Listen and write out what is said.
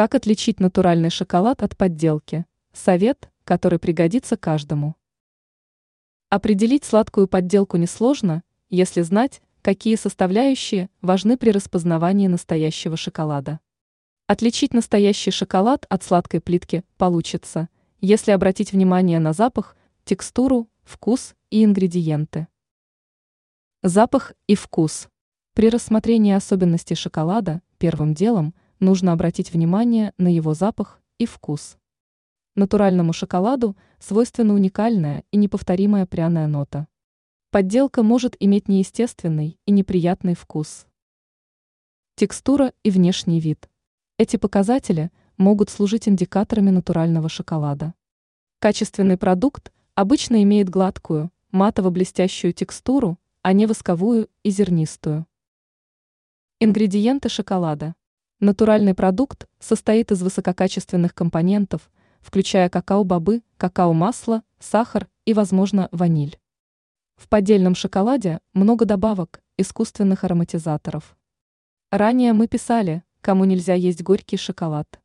Как отличить натуральный шоколад от подделки? Совет, который пригодится каждому. Определить сладкую подделку несложно, если знать, какие составляющие важны при распознавании настоящего шоколада. Отличить настоящий шоколад от сладкой плитки получится, если обратить внимание на запах, текстуру, вкус и ингредиенты. Запах и вкус. При рассмотрении особенностей шоколада первым делом нужно обратить внимание на его запах и вкус. Натуральному шоколаду свойственна уникальная и неповторимая пряная нота. Подделка может иметь неестественный и неприятный вкус. Текстура и внешний вид. Эти показатели могут служить индикаторами натурального шоколада. Качественный продукт обычно имеет гладкую, матово-блестящую текстуру, а не восковую и зернистую. Ингредиенты шоколада. Натуральный продукт состоит из высококачественных компонентов, включая какао-бобы, какао-масло, сахар и, возможно, ваниль. В поддельном шоколаде много добавок, искусственных ароматизаторов. Ранее мы писали, кому нельзя есть горький шоколад.